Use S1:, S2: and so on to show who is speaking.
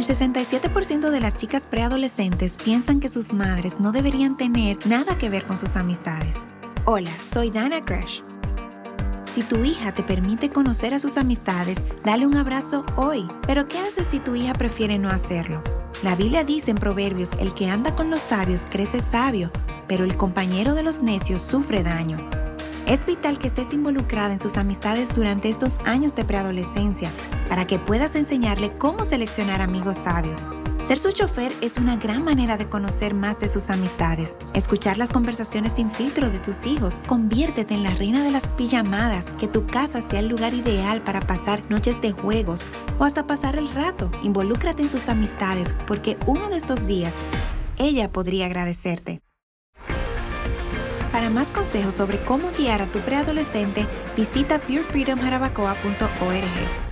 S1: El 67% de las chicas preadolescentes piensan que sus madres no deberían tener nada que ver con sus amistades. Hola, soy Dana Crash. Si tu hija te permite conocer a sus amistades, dale un abrazo hoy. Pero ¿qué haces si tu hija prefiere no hacerlo? La Biblia dice en Proverbios, el que anda con los sabios crece sabio, pero el compañero de los necios sufre daño. Es vital que estés involucrada en sus amistades durante estos años de preadolescencia para que puedas enseñarle cómo seleccionar amigos sabios. Ser su chofer es una gran manera de conocer más de sus amistades. Escuchar las conversaciones sin filtro de tus hijos. Conviértete en la reina de las pijamadas. Que tu casa sea el lugar ideal para pasar noches de juegos o hasta pasar el rato. Involúcrate en sus amistades porque uno de estos días ella podría agradecerte. Para más consejos sobre cómo guiar a tu preadolescente, visita purefreedomjarabacoa.org.